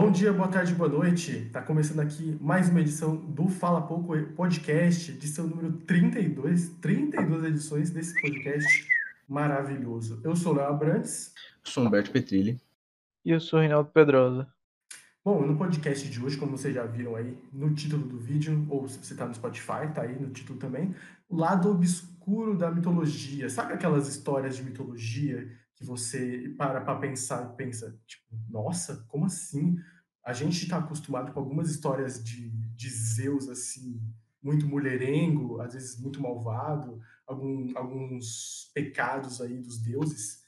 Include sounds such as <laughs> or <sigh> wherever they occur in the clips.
Bom dia, boa tarde, boa noite. Está começando aqui mais uma edição do Fala Pouco Podcast, edição número 32, 32 edições desse podcast maravilhoso. Eu sou o Léo Abrantes. Eu sou Humberto Petrilli. E eu sou o Reinaldo Pedrosa. Bom, no podcast de hoje, como vocês já viram aí no título do vídeo, ou se você está no Spotify, tá aí no título também, o lado obscuro da mitologia. Sabe aquelas histórias de mitologia que você para para pensar pensa, tipo, nossa, como assim? A gente está acostumado com algumas histórias de, de Zeus, assim, muito mulherengo, às vezes muito malvado, algum, alguns pecados aí dos deuses,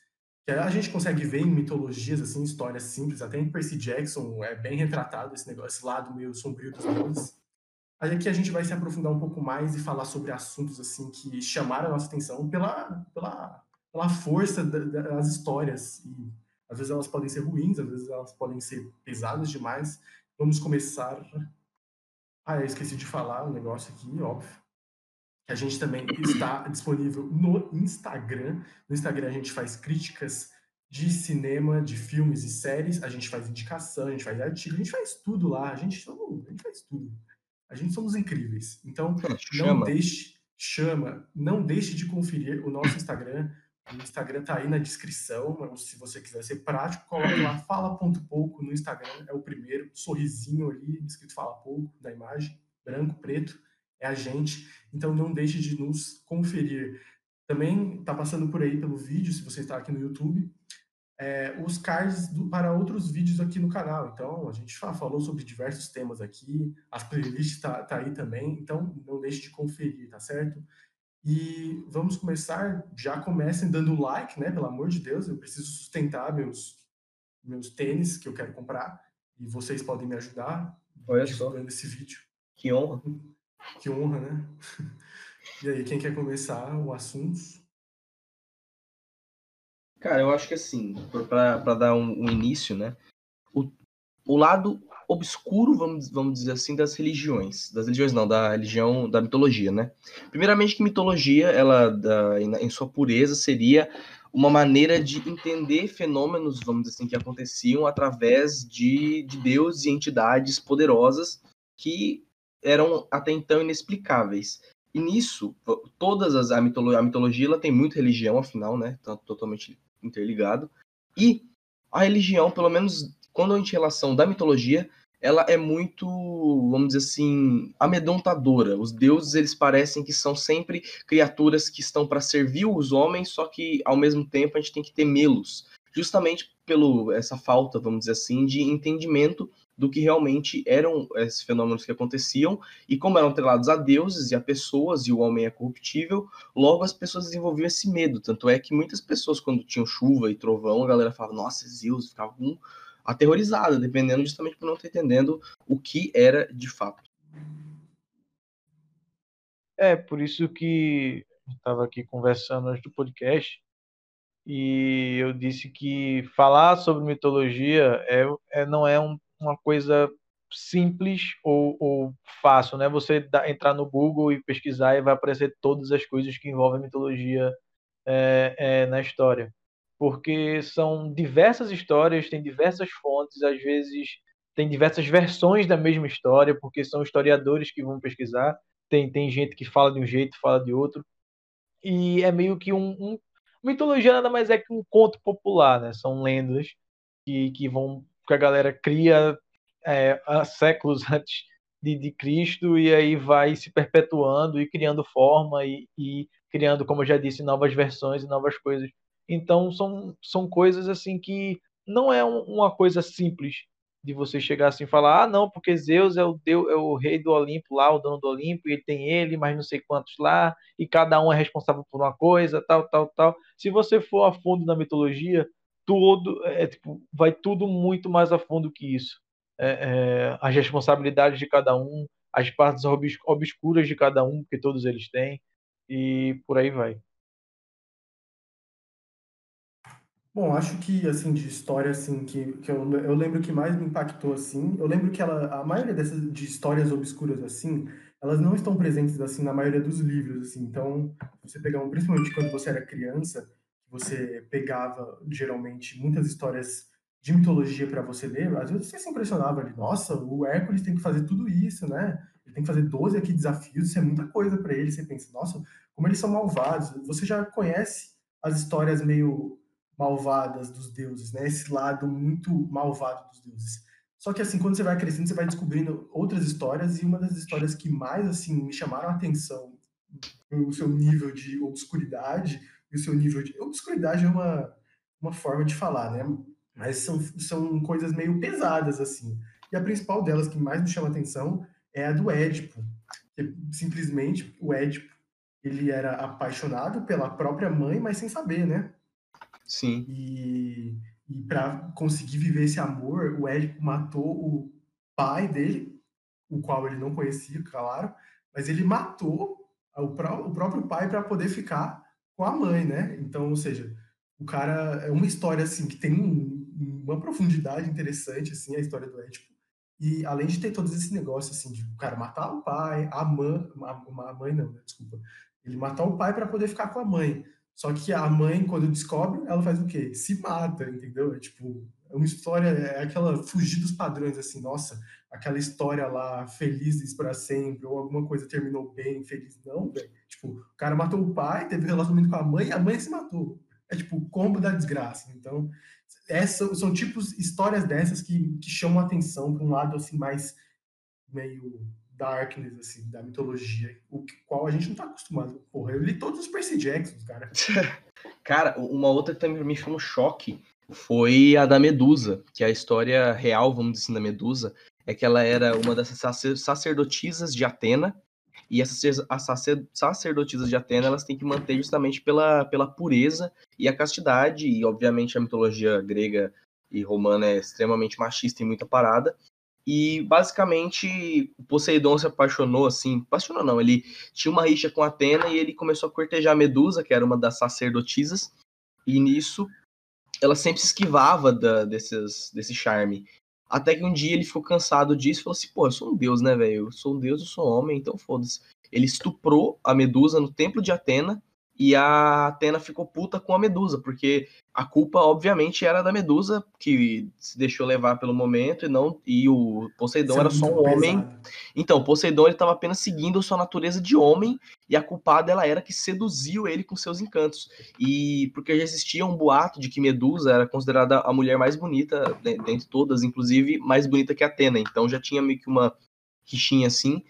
que a gente consegue ver em mitologias, assim, histórias simples, até em Percy Jackson é bem retratado esse negócio, esse lado meio sombrio dos deuses. Aí aqui a gente vai se aprofundar um pouco mais e falar sobre assuntos, assim, que chamaram a nossa atenção pela, pela pela força das histórias. E às vezes elas podem ser ruins, às vezes elas podem ser pesadas demais. Vamos começar. Ah, eu esqueci de falar um negócio aqui, óbvio. Que a gente também está disponível no Instagram. No Instagram a gente faz críticas de cinema, de filmes e séries. A gente faz indicação, a gente faz artigo, a gente faz tudo lá. A gente, a gente faz tudo. A gente somos incríveis. Então, não deixe, chama, não deixe de conferir o nosso Instagram. O Instagram tá aí na descrição, se você quiser ser prático, coloque lá <clears throat> fala ponto pouco no Instagram, é o primeiro, sorrisinho ali, escrito fala pouco na imagem, branco, preto, é a gente. Então não deixe de nos conferir. Também tá passando por aí pelo vídeo, se você está aqui no YouTube, é, os cards do, para outros vídeos aqui no canal. Então, a gente falou sobre diversos temas aqui, as playlists tá, tá aí também, então não deixe de conferir, tá certo? E vamos começar, já comecem dando like, né? Pelo amor de Deus, eu preciso sustentar meus, meus tênis que eu quero comprar e vocês podem me ajudar Olha só. esse vídeo. Que honra. Que honra, né? <laughs> E aí, quem quer começar o assunto? Cara, eu acho que assim, para dar um, um, início, né? O, o lado obscuro, vamos, vamos dizer assim, das religiões. Das religiões não, da religião, da mitologia, né? Primeiramente que mitologia, ela, da, em sua pureza, seria uma maneira de entender fenômenos, vamos dizer assim, que aconteciam através de, de deuses e entidades poderosas que eram até então inexplicáveis. E nisso, todas as a mitologia, a mitologia ela tem muita religião, afinal, né? Tá totalmente interligado. E a religião, pelo menos quando a gente relação da mitologia, ela é muito, vamos dizer assim, amedrontadora. Os deuses, eles parecem que são sempre criaturas que estão para servir os homens, só que ao mesmo tempo a gente tem que temê-los, justamente pelo essa falta, vamos dizer assim, de entendimento do que realmente eram esses fenômenos que aconteciam e como eram atrelados a deuses e a pessoas e o homem é corruptível, logo as pessoas desenvolviam esse medo. Tanto é que muitas pessoas quando tinham chuva e trovão, a galera falava: "Nossa, Zeus", ficava com aterrorizada, dependendo justamente por não estar entendendo o que era de fato. É, por isso que estava aqui conversando antes do podcast e eu disse que falar sobre mitologia é, é não é um, uma coisa simples ou, ou, fácil, né? Você dá, entrar no Google e pesquisar e vai aparecer todas as coisas que envolvem mitologia é, é, na história porque são diversas histórias, tem diversas fontes, às vezes tem diversas versões da mesma história, porque são historiadores que vão pesquisar, tem, tem gente que fala de um jeito, fala de outro, e é meio que um, um mitologia nada mais é que um conto popular, né? São lendas que, que vão que a galera cria é, há séculos <laughs> antes de, de, Cristo e aí vai se perpetuando e criando forma e, e criando, como eu já disse, novas versões e novas coisas então são, são coisas assim que não é um, uma coisa simples de você chegar assim e falar, ah, não, porque Zeus é o Deus, é o rei do Olimpo lá, o dono do Olimpo, e ele tem ele, mas não sei quantos lá, e cada um é responsável por uma coisa, tal, tal, tal. Se você for a fundo na mitologia, tudo é tipo, vai tudo muito mais a fundo que isso. É, é, as responsabilidades de cada um, as partes obscuras de cada um, que todos eles têm, e por aí vai. Bom, acho que, assim, de história, assim, que, que eu, eu lembro que mais me impactou, assim, eu lembro que ela, a maioria dessas, de histórias obscuras, assim, elas não estão presentes, assim, na maioria dos livros, assim, então, você pegar, um, principalmente quando você era criança, você pegava, geralmente, muitas histórias de mitologia para você ler, às vezes você se impressionava ali, nossa, o Hércules tem que fazer tudo isso, né? Ele tem que fazer 12 aqui desafios, isso é muita coisa para ele. Você pensa, nossa, como eles são malvados. Você já conhece as histórias meio malvadas dos deuses, né? Esse lado muito malvado dos deuses. Só que assim, quando você vai crescendo, você vai descobrindo outras histórias e uma das histórias que mais assim me chamaram a atenção, o seu nível de obscuridade e o seu nível de obscuridade é uma uma forma de falar, né? Mas são, são coisas meio pesadas assim. E a principal delas que mais me chama a atenção é a do Édipo. Que simplesmente o Édipo, ele era apaixonado pela própria mãe, mas sem saber, né? Sim. E, e para conseguir viver esse amor, o Édipo matou o pai dele, o qual ele não conhecia, claro, mas ele matou o, pró o próprio pai para poder ficar com a mãe, né? Então, ou seja, o cara é uma história assim que tem um, uma profundidade interessante assim, a história do Édipo. E além de ter todos esses negócios assim de o cara matar o pai, a mãe, a, a mãe não, né? desculpa, ele matar o pai para poder ficar com a mãe. Só que a mãe, quando descobre, ela faz o quê? Se mata, entendeu? É tipo, é uma história, é aquela fugir dos padrões, assim, nossa, aquela história lá, felizes para sempre, ou alguma coisa terminou bem, feliz. Não, velho. Tipo, o cara matou o pai, teve relacionamento com a mãe, e a mãe se matou. É tipo o combo da desgraça. Então, essas são tipos, histórias dessas que, que chamam a atenção para um lado, assim, mais meio darkness, assim, da mitologia, o qual a gente não tá acostumado. Porra, eu li todos os Percy Jacksons, cara. <laughs> cara, uma outra que também me foi um choque foi a da Medusa, que é a história real, vamos dizer assim, da Medusa, é que ela era uma dessas sacerdotisas de Atena, e essas as sacerdotisas de Atena, elas têm que manter justamente pela, pela pureza e a castidade, e obviamente a mitologia grega e romana é extremamente machista e muita parada, e basicamente o Poseidon se apaixonou assim, apaixonou não, ele tinha uma rixa com Atena e ele começou a cortejar a Medusa, que era uma das sacerdotisas, e nisso ela sempre se esquivava da, desses, desse charme. Até que um dia ele ficou cansado disso e falou assim: pô, eu sou um deus, né, velho? Eu sou um deus, eu sou homem, então foda-se. Ele estuprou a Medusa no templo de Atena e a Atena ficou puta com a Medusa, porque a culpa, obviamente, era da Medusa, que se deixou levar pelo momento, e não e o Poseidon Isso era é só um homem. Então, Poseidon ele estava apenas seguindo sua natureza de homem, e a culpada ela era que seduziu ele com seus encantos. E porque já existia um boato de que Medusa era considerada a mulher mais bonita dentre todas, inclusive mais bonita que Atena. Então já tinha meio que uma rixinha assim.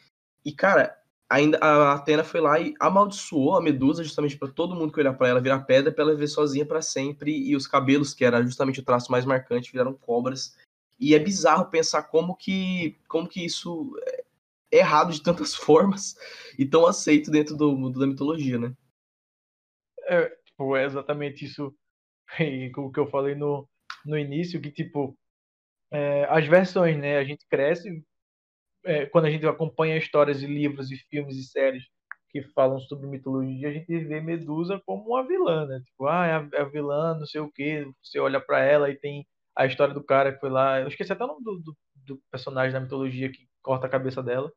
E, cara, ainda a Atena foi lá e amaldiçoou a Medusa justamente para todo mundo que olhar para ela virar pedra para ela viver sozinha para sempre e os cabelos que era justamente o traço mais marcante viraram cobras e é bizarro pensar como que como que isso é errado de tantas <laughs> formas e tão aceito dentro do mundo da mitologia, né? É, tipo, é exatamente isso <laughs> o que eu falei no, no início que tipo é, as versões, né? A gente cresce é, quando a gente acompanha histórias de livros e filmes e séries que falam sobre mitologia, a gente vê Medusa como uma vilã, né? Tipo, ah, é a, é a vilã, não sei o quê. Você olha para ela e tem a história do cara que foi lá. Eu esqueci até o nome do, do, do, personagem da mitologia que corta a cabeça dela.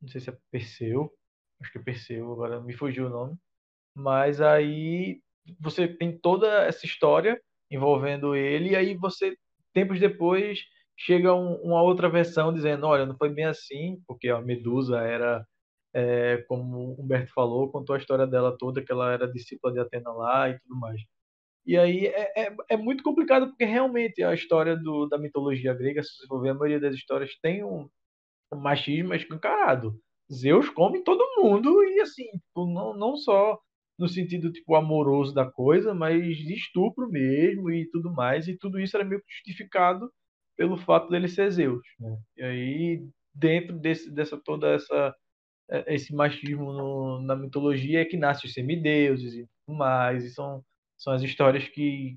Não sei se é Perseu. Acho que é Perseu, agora me fugiu o nome. Mas aí você tem toda essa história envolvendo ele, e aí você, tempos depois, chega um, uma outra versão dizendo, olha, não foi bem assim, porque a Medusa era, é, como o Humberto falou, contou a história dela toda, que ela era discípula de Atena lá e tudo mais. E aí é, é, é muito complicado, porque realmente a história do, da mitologia grega, se você for ver, a maioria das histórias tem um, um machismo escancarado. Zeus come todo mundo e assim, tipo, não, não só no sentido tipo amoroso da coisa, mas de estupro mesmo e tudo mais, e tudo isso era meio justificado pelo fato dele ser Zeus. Né? E aí, dentro desse, dessa toda essa é, esse machismo no, na mitologia é que nasce os semideuses e tudo mais, e são, são as histórias que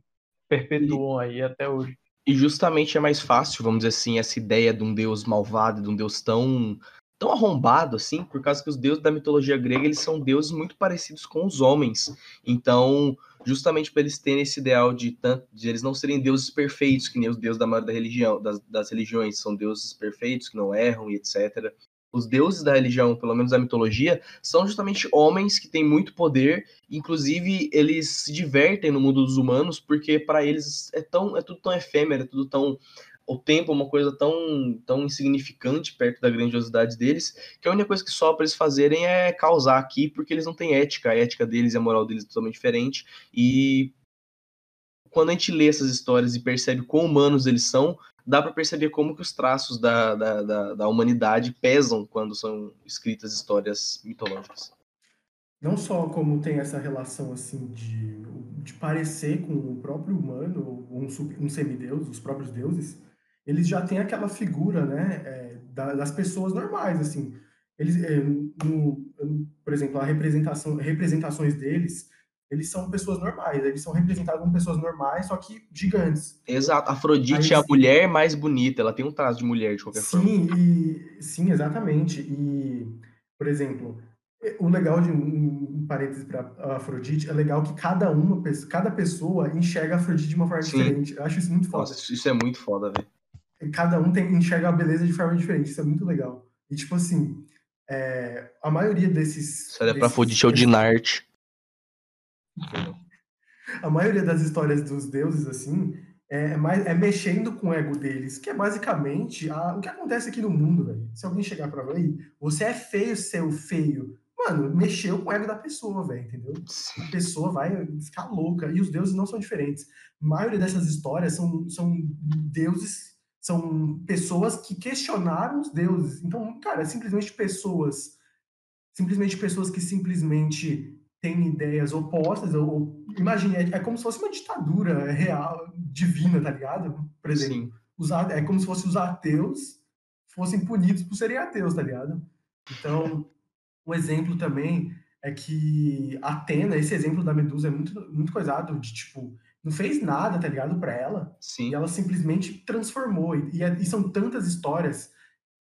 perpetuam aí até hoje. E justamente é mais fácil, vamos dizer assim, essa ideia de um deus malvado, de um deus tão tão arrombado assim, por causa que os deuses da mitologia grega, eles são deuses muito parecidos com os homens. Então, justamente para eles terem esse ideal de, de eles não serem deuses perfeitos, que nem os deuses da maioria da religião, das, das religiões, são deuses perfeitos, que não erram e etc. os deuses da religião, pelo menos da mitologia, são justamente homens que têm muito poder, inclusive eles se divertem no mundo dos humanos, porque para eles é tão é tudo tão efêmero, é tudo tão o tempo é uma coisa tão, tão insignificante perto da grandiosidade deles, que a única coisa que só para eles fazerem é causar aqui, porque eles não têm ética, a ética deles e a moral deles é totalmente diferente, e quando a gente lê essas histórias e percebe quão humanos eles são, dá para perceber como que os traços da, da, da, da, humanidade pesam quando são escritas histórias mitológicas. Não só como tem essa relação assim de, de parecer com o próprio humano, um, um semideus, os próprios deuses, eles já têm aquela figura, né, é, das pessoas normais, assim. Eles, é, no, por exemplo, a representação, representações deles, eles são pessoas normais, eles são representados como pessoas normais, só que gigantes. Exato, Afrodite Aí, é a mulher mais bonita, ela tem um traço de mulher de qualquer sim, forma. E, sim, exatamente. E, por exemplo, o legal de um, um parênteses para Afrodite é legal que cada uma, cada pessoa enxerga a Afrodite de uma forma sim. diferente. Eu acho isso muito foda. Nossa, isso é muito foda, velho cada um tem, enxerga a beleza de forma diferente. Isso é muito legal. E, tipo assim, é, a maioria desses. Isso era pra Afrodite é o Dinart. a maioria das histórias dos deuses, assim, é, é, mais, é mexendo com o ego deles, que é basicamente a, o que acontece aqui no mundo, velho. Se alguém chegar pra aí, você é feio, seu feio. Mano, mexeu com o ego da pessoa, velho, entendeu? A pessoa vai ficar louca. E os deuses não são diferentes. A maioria dessas histórias são, são deuses são pessoas que questionaram os deuses. Então, cara, é simplesmente pessoas, simplesmente pessoas que simplesmente têm ideias opostas. Ou, imagine, é, é, como se fosse uma ditadura real, divina, tá ligado? Por exemplo, os, é como se fosse os ateus fossem punidos por serem ateus, tá ligado? Então, um exemplo também é que Atena, esse exemplo da Medusa é muito, muito coisado, de tipo, não fez nada, tá ligado, pra ela. Sim. E ela simplesmente transformou. E, e, são tantas histórias.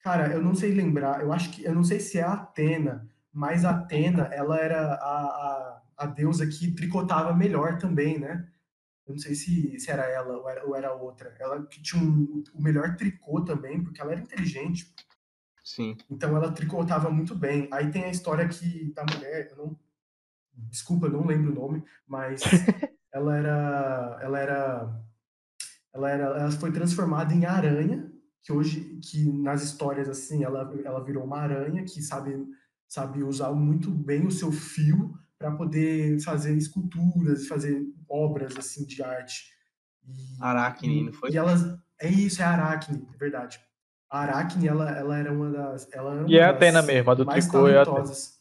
Cara, eu não sei lembrar, eu acho que, eu não sei se é a Atena, mas a Atena, ela era a, a, a deusa que tricotava melhor também, né? Eu não sei se, se era ela ou era, ou era outra. Ela que tinha um, o melhor tricô também, porque ela era inteligente. Sim. Então ela tricotava muito bem. Aí tem a história que da mulher, eu não, desculpa, eu não lembro o nome, mas <laughs> ela era, ela era, ela era, ela foi transformada em aranha, que hoje, que nas histórias assim, ela, ela virou uma aranha que sabe, sabe usar muito bem o seu fio para poder fazer esculturas, fazer obras assim de arte. E, Aracne, não foi? E elas, é isso, é Aracne, é verdade. A Aracne, ela, ela era uma das, ela era e é a Atena mesmo, a do mais tricô é a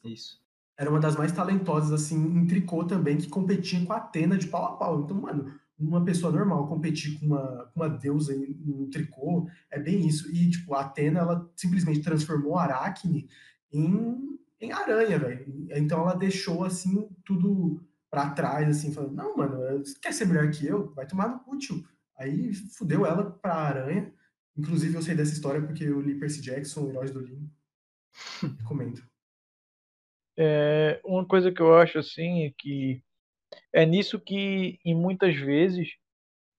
Isso era uma das mais talentosas, assim, em tricô também, que competia com a Atena de pau a pau. Então, mano, uma pessoa normal competir com uma, uma deusa em, em tricô é bem isso. E, tipo, a Atena, ela simplesmente transformou a Aracne em, em aranha, velho. Então, ela deixou, assim, tudo para trás, assim, falando: não, mano, você quer ser melhor que eu? Vai tomar no útil. Aí, fudeu ela pra aranha. Inclusive, eu sei dessa história porque eu li Percy Jackson, Heróis do Olimpo. <laughs> Recomendo. É, uma coisa que eu acho assim é que é nisso que, em muitas vezes,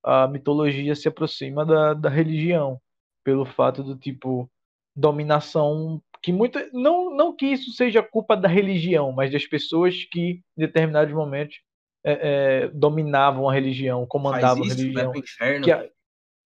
a mitologia se aproxima da, da religião, pelo fato do tipo dominação que muita não não que isso seja culpa da religião, mas das pessoas que em determinados momentos é, é, dominavam a religião, comandavam isso, a religião. Que, a,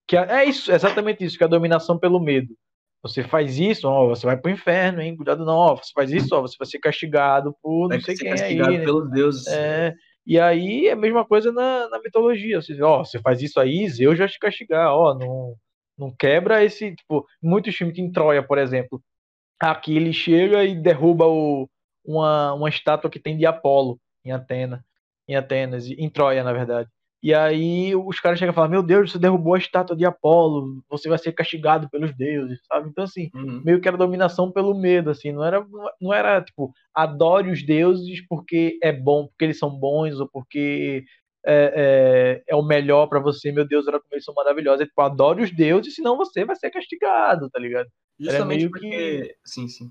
que a, é isso, exatamente isso, que a dominação pelo medo. Você faz isso, ó, você vai pro inferno, hein? Cuidado não, ó, você faz isso, ó, você vai ser castigado por vai não sei quem aí. Né? pelos deuses. É, e aí é a mesma coisa na, na mitologia. Você, ó, você faz isso aí, Zeus já te castigar, ó, não, não quebra esse, tipo, muitos filmes em Troia, por exemplo. Aqui ele chega e derruba o, uma, uma estátua que tem de Apolo em Atena, em Atenas, em Troia, na verdade. E aí os caras chegam e falam: Meu Deus, você derrubou a estátua de Apolo, você vai ser castigado pelos deuses, sabe? Então, assim, uhum. meio que era dominação pelo medo, assim, não era, não era tipo, adore os deuses porque é bom, porque eles são bons, ou porque é, é, é o melhor para você, meu Deus, era como eles são maravilhosos. É tipo, adore os deuses, senão você vai ser castigado, tá ligado? Justamente porque. Que... Sim, sim.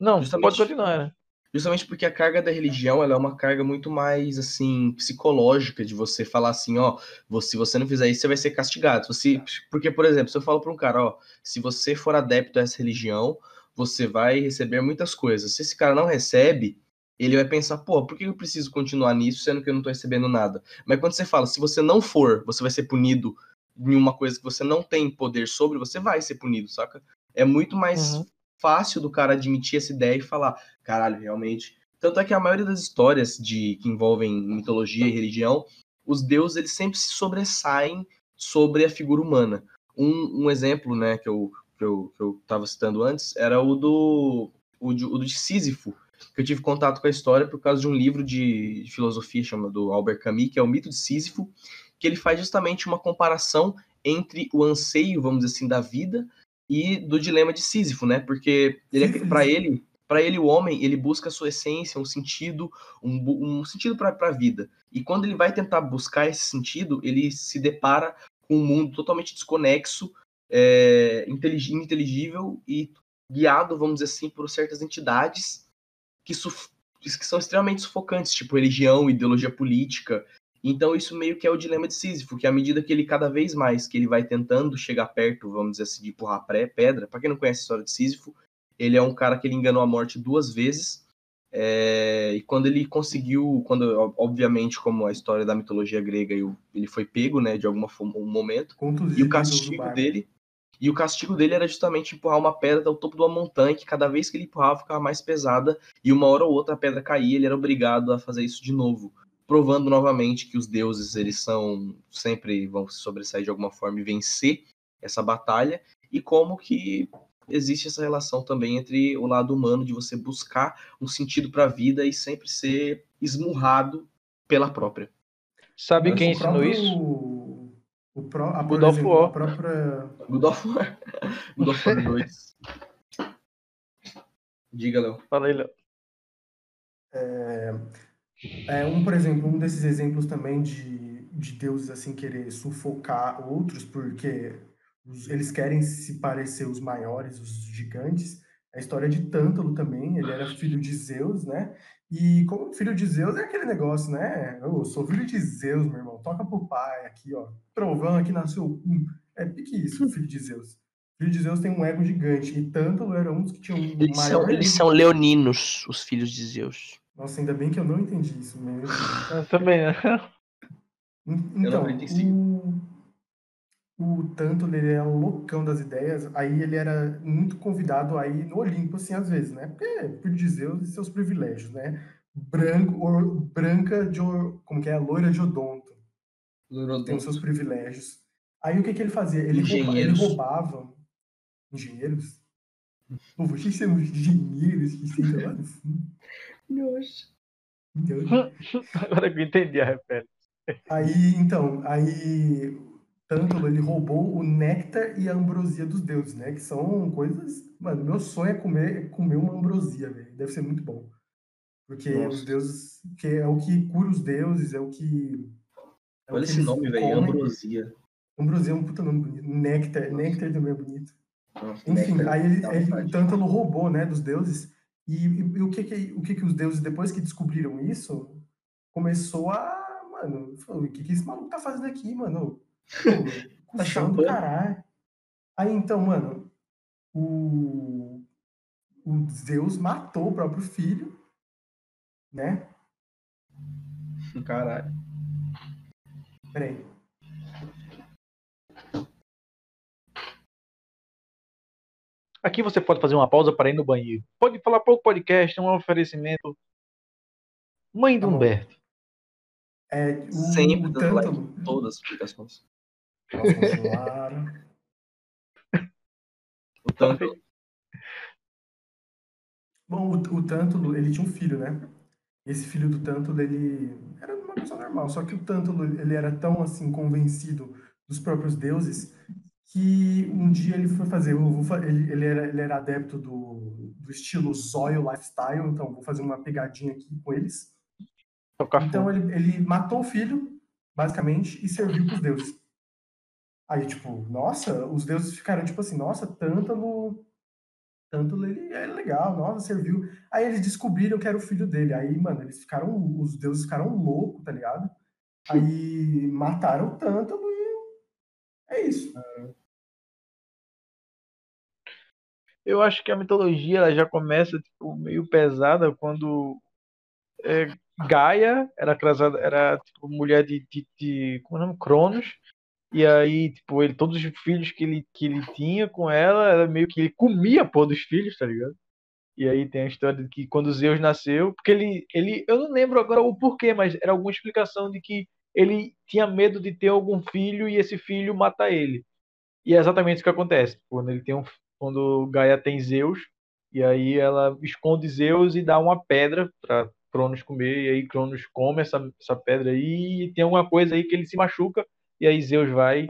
Não, Justamente... pode continuar, né? Justamente porque a carga da religião ela é uma carga muito mais assim psicológica de você falar assim, ó, se você não fizer isso, você vai ser castigado. Você, porque, por exemplo, se eu falo para um cara, ó, se você for adepto a essa religião, você vai receber muitas coisas. Se esse cara não recebe, ele vai pensar, pô, por que eu preciso continuar nisso sendo que eu não tô recebendo nada? Mas quando você fala, se você não for, você vai ser punido em uma coisa que você não tem poder sobre, você vai ser punido, saca? É muito mais uhum. Fácil do cara admitir essa ideia e falar, caralho, realmente. Tanto é que a maioria das histórias de que envolvem mitologia e religião, os deuses eles sempre se sobressaem sobre a figura humana. Um, um exemplo, né, que eu, que eu, que eu tava citando antes, era o do, o de, o de Sísifo, que eu tive contato com a história por causa de um livro de, de filosofia chamado Albert Camus, que é o Mito de Sísifo, que ele faz justamente uma comparação entre o anseio, vamos dizer assim, da vida e do dilema de Sísifo, né? Porque ele, é, para ele, para ele o homem, ele busca a sua essência, um sentido, um, um sentido para a vida. E quando ele vai tentar buscar esse sentido, ele se depara com um mundo totalmente desconexo, é, inteligível e guiado, vamos dizer assim, por certas entidades que, que são extremamente sufocantes, tipo religião, ideologia política. Então isso meio que é o dilema de Sísifo, que à medida que ele cada vez mais que ele vai tentando chegar perto, vamos dizer assim, de empurrar pré, pedra, para quem não conhece a história de Sísifo, ele é um cara que ele enganou a morte duas vezes. É, e quando ele conseguiu, quando obviamente como a história da mitologia grega, ele foi pego, né, de algum um momento, e o castigo dele e o castigo dele era justamente empurrar uma pedra ao topo de uma montanha, que cada vez que ele empurrava ficava mais pesada, e uma hora ou outra a pedra caía, ele era obrigado a fazer isso de novo, provando novamente que os deuses, eles são sempre vão se sobressair de alguma forma e vencer essa batalha, e como que existe essa relação também entre o lado humano de você buscar um sentido para a vida e sempre ser esmurrado pela própria. Sabe Mas quem ensinou próprio... isso? O pro, a, God of War. A própria... God of War. <laughs> God of War 2. Diga, Léo. Fala aí, Léo. É, é, um, por exemplo, um desses exemplos também de, de deuses assim querer sufocar outros porque os, eles querem se parecer os maiores, os gigantes. A história de Tântalo também, ele era filho de Zeus, né? E como filho de Zeus é aquele negócio, né? Eu sou filho de Zeus, meu irmão. Toca pro pai aqui, ó. Trovão aqui nasceu. É pique isso, filho de Zeus. Filho de Zeus tem um ego gigante. E tanto era um dos que tinham um eles maior. São, eles são leoninos, os filhos de Zeus. Nossa, ainda bem que eu não entendi isso mesmo. Eu também, né? Então, o, o Tanto ele era um loucão das ideias, aí ele era muito convidado aí no Olimpo, assim, às vezes, né? Porque por Zeus e seus privilégios, né? Branco, or, branca de, como que é? Loira de odonto. Loirodonto. Tem os seus privilégios. Aí o que que ele fazia? Ele, roubava, ele roubava engenheiros. Pô, vocês são engenheiros que lá Nossa. <laughs> Agora que eu entendi a referência. Aí, então, aí Tântalo, ele roubou o néctar e a ambrosia dos deuses, né? Que são coisas. Mano, meu sonho é comer, comer uma ambrosia, velho. Deve ser muito bom. Porque Nossa. os deuses. Que é o que cura os deuses, é o que. É Olha o que esse nome, velho. Ambrosia. Ambrosia é um puta nome bonito. Néctar. Néctar também é bonito. Nossa, Enfim, aí ele, ele, o Tântalo roubou, né, dos deuses. E, e, e, o, que que, o que que os deuses, depois que descobriram isso, começou a. Mano, falou, o que que esse maluco tá fazendo aqui, mano? <laughs> tá chapando caralho. Aí então, mano, o, o Zeus matou o próprio filho, né? Caralho. Peraí. Aqui você pode fazer uma pausa para ir no banheiro. Pode falar pouco podcast, um oferecimento. Mãe do tá Humberto. É, o, Sempre <laughs> o tanto... todas as explicações. Posso continuar? o Tântalo. Bom, o, o Tântalo, ele tinha um filho, né? Esse filho do Tântalo, ele era uma pessoa normal, só que o Tântalo, ele era tão, assim, convencido dos próprios deuses que um dia ele foi fazer, ele, ele, era, ele era adepto do, do estilo Zóio Lifestyle, então vou fazer uma pegadinha aqui com eles. Então ele, ele matou o filho, basicamente, e serviu para os deuses. Aí, tipo, nossa, os deuses ficaram tipo assim, nossa, Tântalo, Tântalo ele é legal, nossa, serviu. Aí eles descobriram que era o filho dele. Aí, mano, eles ficaram, os deuses ficaram loucos, tá ligado? Aí mataram o Tântalo é isso. eu acho que a mitologia ela já começa tipo, meio pesada quando é, Gaia era casada, era tipo, mulher de, de, de como é o nome? Cronos. E aí, tipo, ele, todos os filhos que ele, que ele tinha com ela, era meio que ele comia pô dos filhos, tá ligado? E aí tem a história de que quando Zeus nasceu, porque ele, ele, eu não lembro agora o porquê, mas era alguma explicação de que ele tinha medo de ter algum filho e esse filho mata ele. E é exatamente isso que acontece. Quando ele tem um, quando Gaia tem Zeus, e aí ela esconde Zeus e dá uma pedra para Cronos comer, e aí Cronos come essa, essa pedra aí, e tem alguma coisa aí que ele se machuca, e aí Zeus vai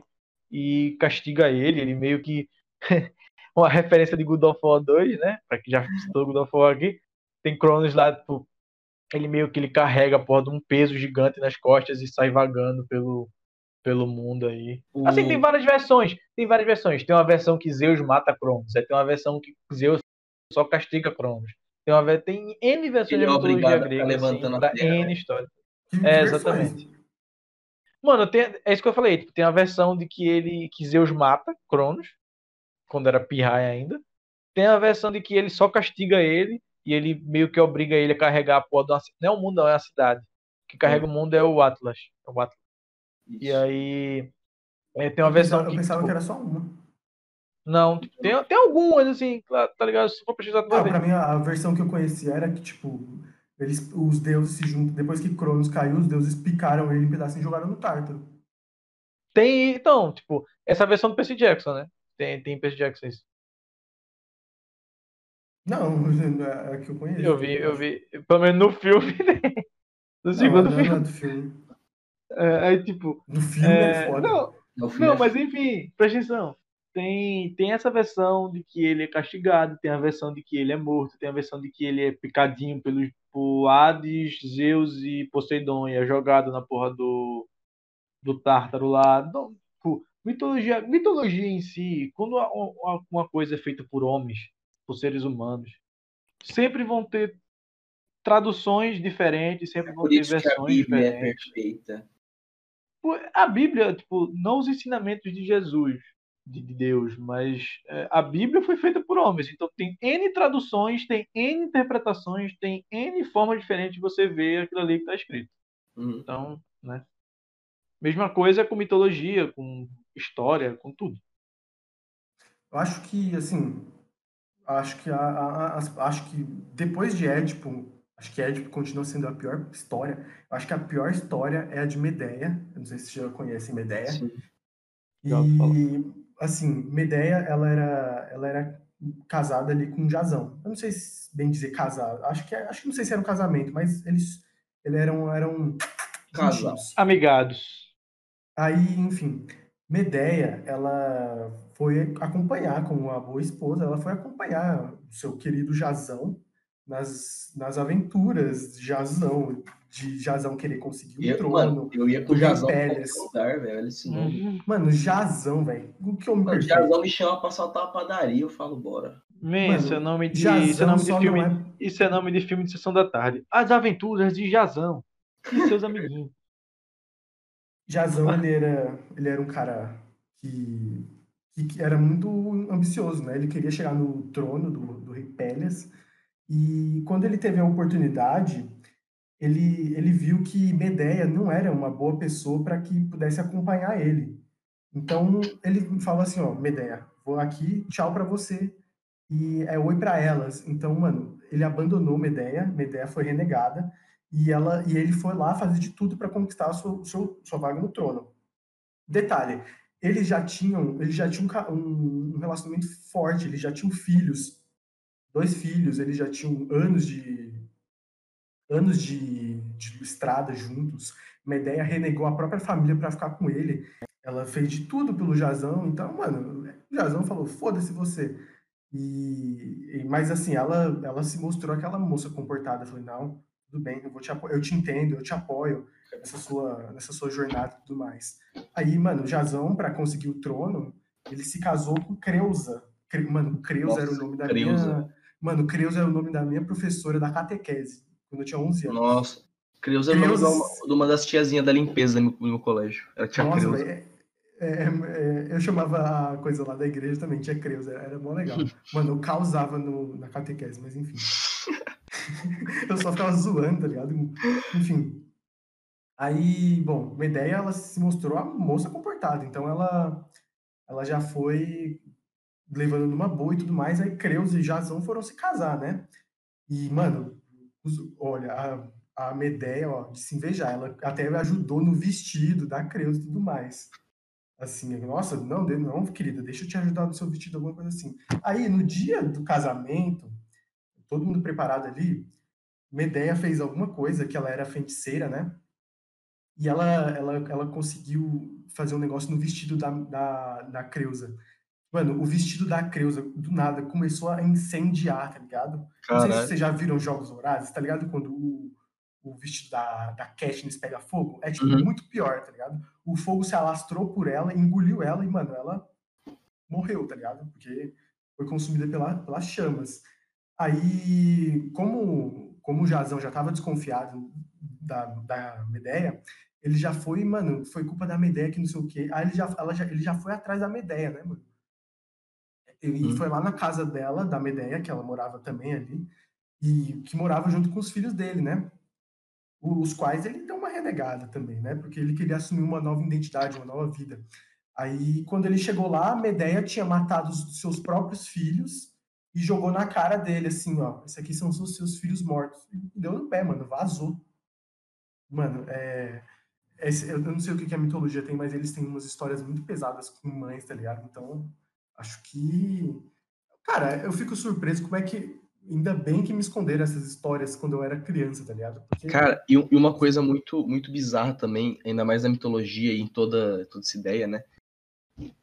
e castiga ele, ele meio que <laughs> uma referência de God of War 2, né? Pra quem já citou God of War aqui, tem Cronos lá, tipo, ele meio que ele carrega a porra de um peso gigante nas costas e sai vagando pelo, pelo mundo aí. O... Assim, tem várias versões. Tem várias versões. Tem uma versão que Zeus mata Cronos. Aí tem uma versão que Zeus só castiga Cronos. Tem, uma, tem N versões ele de é mitologia grega. Levantando assim, N história. É, exatamente. Mano, tem, é isso que eu falei. Tipo, tem a versão de que ele que Zeus mata Cronos, quando era pirraia ainda. Tem a versão de que ele só castiga ele e ele meio que obriga ele a carregar a porra de uma, Não é o mundo, não, é a cidade. O que carrega é. o mundo é o Atlas. É o Atlas. E aí. É, tem uma eu versão pensava, que. Eu pensava tipo, que era só uma. Não, tem, tem algumas, assim, tá ligado? Se for precisar ah, pra mim, a versão que eu conhecia era que, tipo, eles, os deuses se juntam. Depois que Cronos caiu, os deuses picaram ele em pedaços e jogaram no Tártaro. Tem, então, tipo, essa versão do Percy Jackson, né? Tem, tem Percy Jackson isso. Não, <laughs> é que eu conheço. Eu vi, eu vi. Pelo menos no filme, <laughs> né? No segundo não, filme. Não, é do filme. <laughs> É, aí, tipo. No filme é, é foda. Não, não, mas enfim, presta atenção. Tem, tem essa versão de que ele é castigado, tem a versão de que ele é morto, tem a versão de que ele é picadinho pelos por Hades, Zeus e Poseidon e é jogado na porra do, do Tártaro lá. Não, tipo, mitologia, mitologia em si, quando uma coisa é feita por homens, por seres humanos, sempre vão ter traduções diferentes, sempre é vão ter versões a Bíblia diferentes. É perfeita. A Bíblia, tipo, não os ensinamentos de Jesus, de, Deus, mas é, a Bíblia foi feita por homens, então tem N traduções, tem N interpretações, tem N formas diferentes de você ver aquilo ali que está escrito. Uhum. Então, né? Mesma coisa com mitologia, com história, com tudo. Eu acho que, assim, acho que, a, a, a, acho que depois de Édipo, acho que Édipo continua sendo a pior história. Acho que a pior história é a de Medeia. Eu não sei se vocês já conhecem Medeia. Sim. E, assim, Medeia, ela era, ela era casada ali com Jazão. Eu não sei se bem dizer casado. Acho que, acho que não sei se era um casamento, mas eles, eles eram, eram Amigados. Aí, enfim, Medeia, ela foi acompanhar, como uma boa esposa, ela foi acompanhar o seu querido Jazão nas, nas aventuras de Jazão, de Jazão querer conseguir o trono. Mano, eu ia com o Jazão lugar, velho. Assim, uhum. Mano, Jazão, velho. O que eu me Jazão me chama pra saltar a padaria, eu falo, bora. Man, isso é nome de, isso é nome de filme. É... Isso é nome de filme de sessão da tarde. As aventuras de Jazão e seus amiguinhos. Jazão, ele era, ele era um cara que, que era muito ambicioso, né? Ele queria chegar no trono do, do rei Pélias. E quando ele teve a oportunidade, ele, ele viu que Medeia não era uma boa pessoa para que pudesse acompanhar ele. Então ele falou assim, ó, Medeia, vou aqui, tchau para você e é oi para elas. Então, mano, ele abandonou Medeia, Medeia foi renegada e ela e ele foi lá fazer de tudo para conquistar sua, sua, sua vaga no trono. Detalhe, eles já tinham, eles já tinham um, um relacionamento forte, eles já tinham filhos, dois filhos, eles já tinham anos de anos de, de estrada juntos. Medeia renegou a própria família para ficar com ele. Ela fez de tudo pelo Jazão. Então, mano, o Jazão falou: foda-se você. E, e, mas assim, ela, ela se mostrou aquela moça comportada. Falei: não, tudo bem, eu, vou te eu te entendo, eu te apoio nessa sua, nessa sua jornada e tudo mais. Aí, mano, o Jazão, para conseguir o trono, ele se casou com Creusa. Mano, Creusa Nossa, era o nome da Creusa. minha. Mano, Creusa era o nome da minha professora da catequese quando eu tinha 11 anos. Nossa. Creuza é o nome de uma das tiazinhas da limpeza no meu, colégio. Nossa, é, É, é, eu chamava a coisa lá da igreja também, tinha Creus, era, era mó legal. <laughs> Mano, eu causava no, na catequese, mas enfim. <laughs> eu só ficava zoando, tá ligado? Enfim. Aí, bom, uma ideia, ela se mostrou a moça comportada, então ela, ela já foi levando numa boa e tudo mais, aí Creus e Jazão foram se casar, né? E, mano, olha, a, a Medeia, ó, de se invejar, ela até ajudou no vestido da Creus e tudo mais. Assim, nossa, não, não, querida, deixa eu te ajudar no seu vestido, alguma coisa assim. Aí, no dia do casamento, todo mundo preparado ali, Medeia fez alguma coisa, que ela era feiticeira, né? E ela, ela, ela conseguiu fazer um negócio no vestido da, da, da Creusa. Mano, o vestido da Creusa, do nada, começou a incendiar, tá ligado? Não sei se vocês já viram Jogos Horazes, tá ligado? Quando o, o vestido da, da Katniss pega fogo. É, tipo, uhum. muito pior, tá ligado? O fogo se alastrou por ela, engoliu ela e, mano, ela morreu, tá ligado? Porque foi consumida pela, pelas chamas. Aí, como, como o Jazão já tava desconfiado da, da Medeia, ele já foi, mano, foi culpa da Medeia que não sei o quê. Aí ele já, ela já, ele já foi atrás da Medeia, né, mano? Ele hum. foi lá na casa dela, da Medeia, que ela morava também ali, e que morava junto com os filhos dele, né? Os quais ele deu uma renegada também, né? Porque ele queria assumir uma nova identidade, uma nova vida. Aí, quando ele chegou lá, a Medeia tinha matado os seus próprios filhos e jogou na cara dele, assim, ó. Esses aqui são os seus filhos mortos. E deu no pé, mano, vazou. Mano, é. Esse, eu não sei o que, que a mitologia tem, mas eles têm umas histórias muito pesadas com mães, tá ligado? Então, Acho que. Cara, eu fico surpreso como é que. Ainda bem que me esconderam essas histórias quando eu era criança, tá ligado? Porque... Cara, e, uma coisa muito, muito bizarra também, ainda mais na mitologia e em toda, toda essa ideia, né?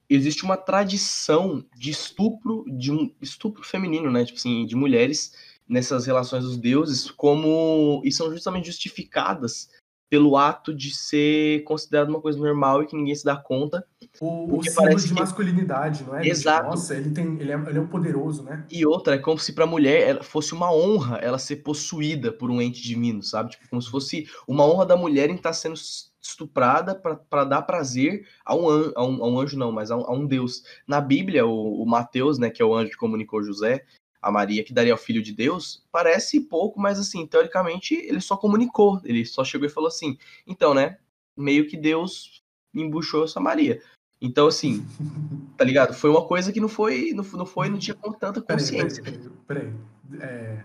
Existe uma tradição de estupro, de um estupro feminino, né? Tipo assim, de mulheres nessas relações dos deuses, como. e são justamente justificadas pelo ato de ser considerado uma coisa normal e que ninguém se dá conta. O, o símbolo de que... masculinidade, não é? Exato. Nossa, ele, tem, ele, é, ele é um poderoso, né? E outra, é como se para a mulher fosse uma honra ela ser possuída por um ente divino, sabe? Tipo, como se fosse uma honra da mulher em estar tá sendo estuprada para dar prazer a um, an, a, um, a um, anjo, não, mas a um, a um Deus. Na Bíblia, o, o Mateus, né, que é o anjo que comunicou José, a Maria, que daria ao filho de Deus, parece pouco, mas assim, teoricamente, ele só comunicou, ele só chegou e falou assim, então, né, meio que Deus embuchou essa Maria. Então, assim, <laughs> tá ligado? Foi uma coisa que não foi, não, não foi, não tinha tanta consciência. Peraí, peraí, peraí. É,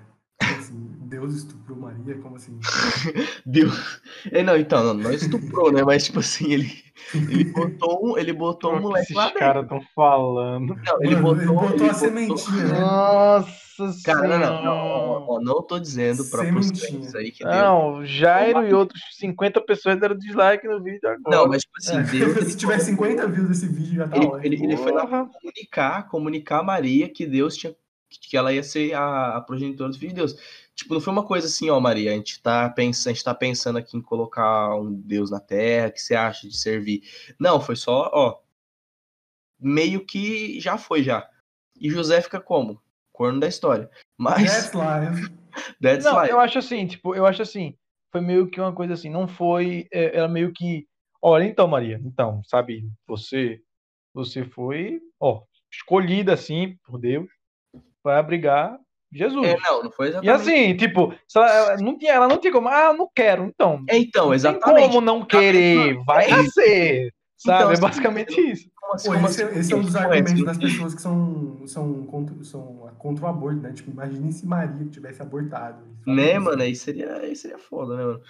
assim, Deus estuprou Maria? Como assim? <laughs> Deus. É, não, então, não, não estuprou, né? Mas, tipo assim, ele, ele botou um, ele botou um moleque lá dentro. Os caras estão falando. Não, ele Mano, botou, ele botou ele a sementinha, né? Nossa Cara, não, não, não, não, não tô dizendo pra vocês aí que Não, Deus... Jairo e outros 50 pessoas deram dislike no vídeo agora. Não, mas, tipo assim, é, Deus. <laughs> Se tiver 50 views desse vídeo, já tá ele, ele, ele foi lá comunicar, comunicar a Maria que Deus tinha que ela ia ser a, a progenitora do filho de Deus. Tipo, não foi uma coisa assim, ó, Maria, a gente tá pensando, a gente tá pensando aqui em colocar um Deus na Terra, que você acha de servir? Não, foi só, ó, meio que já foi já. E José fica como? Corno da história. Mas That's life. That's não, life. eu acho assim, tipo, eu acho assim, foi meio que uma coisa assim, não foi, é, era meio que, olha, então, Maria, então, sabe, você você foi, ó, escolhida assim por Deus para abrigar Jesus. É, não, não foi exatamente. E assim, tipo, ela não tinha, ela não tinha como, ah, não quero, então. É, então, exatamente. Tem como não querer, vai é nascer. Sabe? Então, é basicamente isso. Como assim, como esse, assim, esse é um dos argumentos das pessoas que são, são, contra, são contra o aborto, né? Tipo, imagine se Maria tivesse abortado. Né, mano? Aí seria, aí seria foda, né, mano?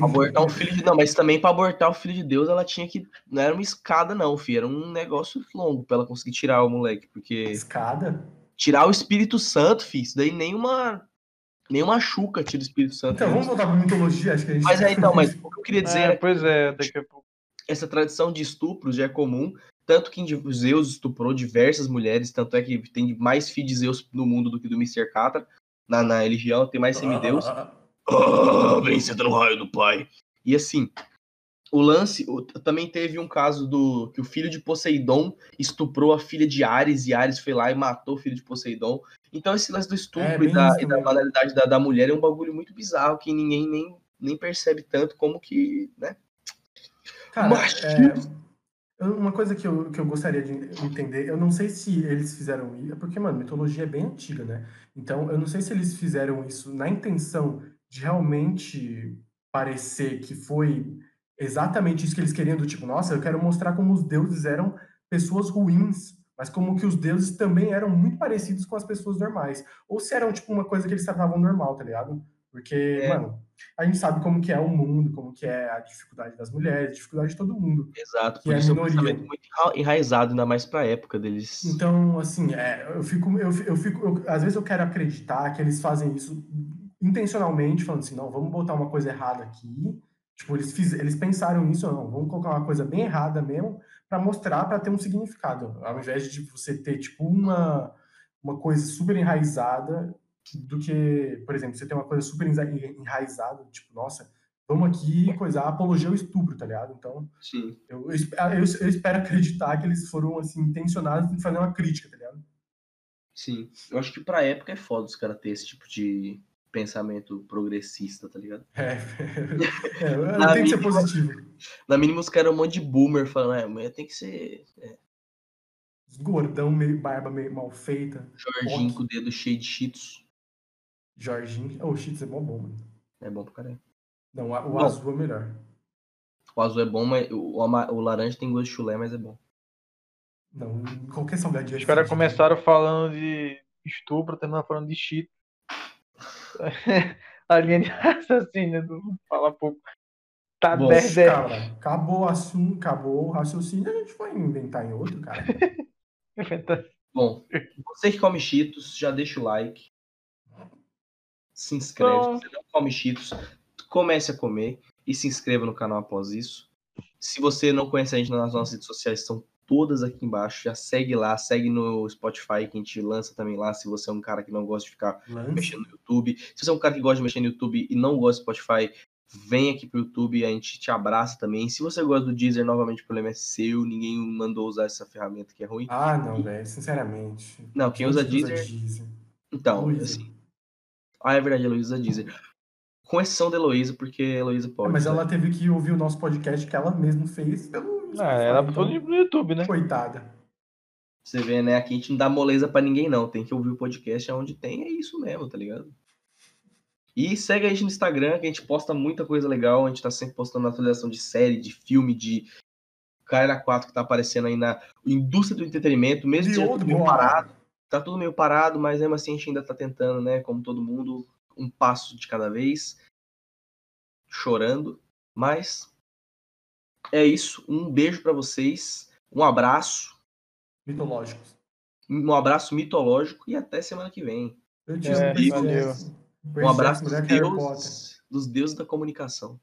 Abortar um filho de. Não, mas também pra abortar o filho de Deus, ela tinha que. Não era uma escada, não, filho. Era um negócio longo pra ela conseguir tirar o moleque. Porque. Escada? Tirar o Espírito Santo, filho, isso daí nenhuma. Nenhuma chuca tira o Espírito Santo. Então, vamos voltar pra mitologia, acho que a gente. Mas é, então, mas o que eu queria dizer. É, pois é, daqui a pouco. Essa tradição de estupros já é comum, tanto que Zeus estuprou diversas mulheres, tanto é que tem mais filhos de Zeus no mundo do que do Mr. Catra. Na, na religião tem mais semideus. Ah, ah, vem, senta no raio do pai. E assim, o lance o, também teve um caso do que o filho de Poseidon estuprou a filha de Ares e Ares foi lá e matou o filho de Poseidon. Então esse lance do estupro é, e, da, e da banalidade da, da, mulher é um bagulho muito bizarro que ninguém nem, nem percebe tanto como que, né? Cara, é, Uma coisa que eu, que eu gostaria de entender, eu não sei se eles fizeram isso, porque, mano, mitologia é bem antiga, né? Então, eu não sei se eles fizeram isso na intenção de realmente parecer que foi exatamente isso que eles queriam, do tipo, nossa, eu quero mostrar como os deuses eram pessoas ruins, mas como que os deuses também eram muito parecidos com as pessoas normais. Ou se eram, tipo, uma coisa que eles tratavam normal, tá ligado? Porque, É. mano, a gente sabe como que é o mundo, como que é a dificuldade das mulheres, a dificuldade de todo mundo. Exato, Que por é isso é um minoria. pensamento muito enra- enraizado, ainda mais pra época deles. Então, assim, é, eu fico, eu, eu fico, eu- às vezes eu quero acreditar que eles fazem isso intencionalmente, falando assim, não, vamos botar uma coisa errada aqui. Tipo, eles, fiz, eles pensaram nisso, não, vamos colocar uma coisa bem errada mesmo, para mostrar, para ter um significado, ao invés de você ter, tipo, uma, uma coisa super enraizada, do que, por exemplo, você tem uma coisa super enraizada, tipo, nossa, vamos aqui coisar apologia ao estupro, tá ligado? Então, Sim. eu, espe- eu- eu espero acreditar que eles foram, assim, intencionados em fazer uma crítica, tá ligado? Sim. Eu acho que pra época é foda os caras ter esse tipo de pensamento progressista, tá ligado? É, <laughs> é, Na tem que ser positivo. Na mínima, os caras eram um monte de boomer falando, é, mulher tem que ser Os gordão, meio, barba meio mal feita. Jorginho Ok. com o dedo cheio de cheetos. Jorginho. Oh, o Cheetos é mó bom, mano. É bom pra caralho. Não, o Bom. azul é melhor. O azul é bom, mas o, o laranja tem gosto de chulé, mas é bom. Não, qualquer salgadinho é Os caras fedido. começaram falando de estupro, terminaram falando de cheat. <laughs> A linha de raciocínio do Fala Pouco. Tá Bom, 10 10. Cara, acabou o assunto, acabou o raciocínio, a gente foi inventar em outro, cara. <laughs> Bom, você que come cheetos, já deixa o like. Se inscreve. Bom. Se você não come cheetos, comece a comer e se inscreva no canal após isso. Se você não conhece a gente nas nossas redes sociais, estão todas aqui embaixo. Já segue lá, segue no Spotify que a gente lança também lá. Se você é um cara que não gosta de ficar Lance. mexendo no YouTube. Se você é um cara que gosta de mexer no YouTube e não gosta do Spotify, vem aqui pro YouTube e a gente te abraça também. Se você gosta do Deezer, novamente o problema é seu. Ninguém mandou usar essa ferramenta que é ruim. Ah, não, velho, sinceramente. Não, quem usa Gente que Deezer. Deezer. Então, Luísa. assim. Ah, é verdade, a Heloísa Deezer. Com exceção da Heloísa, porque a Heloísa É, pode. mas né? ela teve que ouvir o nosso podcast que ela mesma fez pelo. Ah, ela Spotify, foi então, no YouTube, né? Coitada. Você vê, né? Aqui a gente não dá moleza pra ninguém, não. Tem que ouvir o podcast aonde tem, é isso mesmo, tá ligado? E segue a gente no Instagram, que a gente posta muita coisa legal. A gente tá sempre postando atualização de série, de filme, de Cara 4 que tá aparecendo aí na indústria do entretenimento, mesmo que Old meio Boy. parado. Tá tudo meio parado, mas mesmo assim a gente ainda tá tentando, né? Como todo mundo, um passo de cada vez. Chorando. Mas é isso. Um beijo pra vocês. Um abraço. Mitológicos. Um abraço mitológico e até semana que vem. Eu te É. Um abraço dos deuses, dos deuses da comunicação.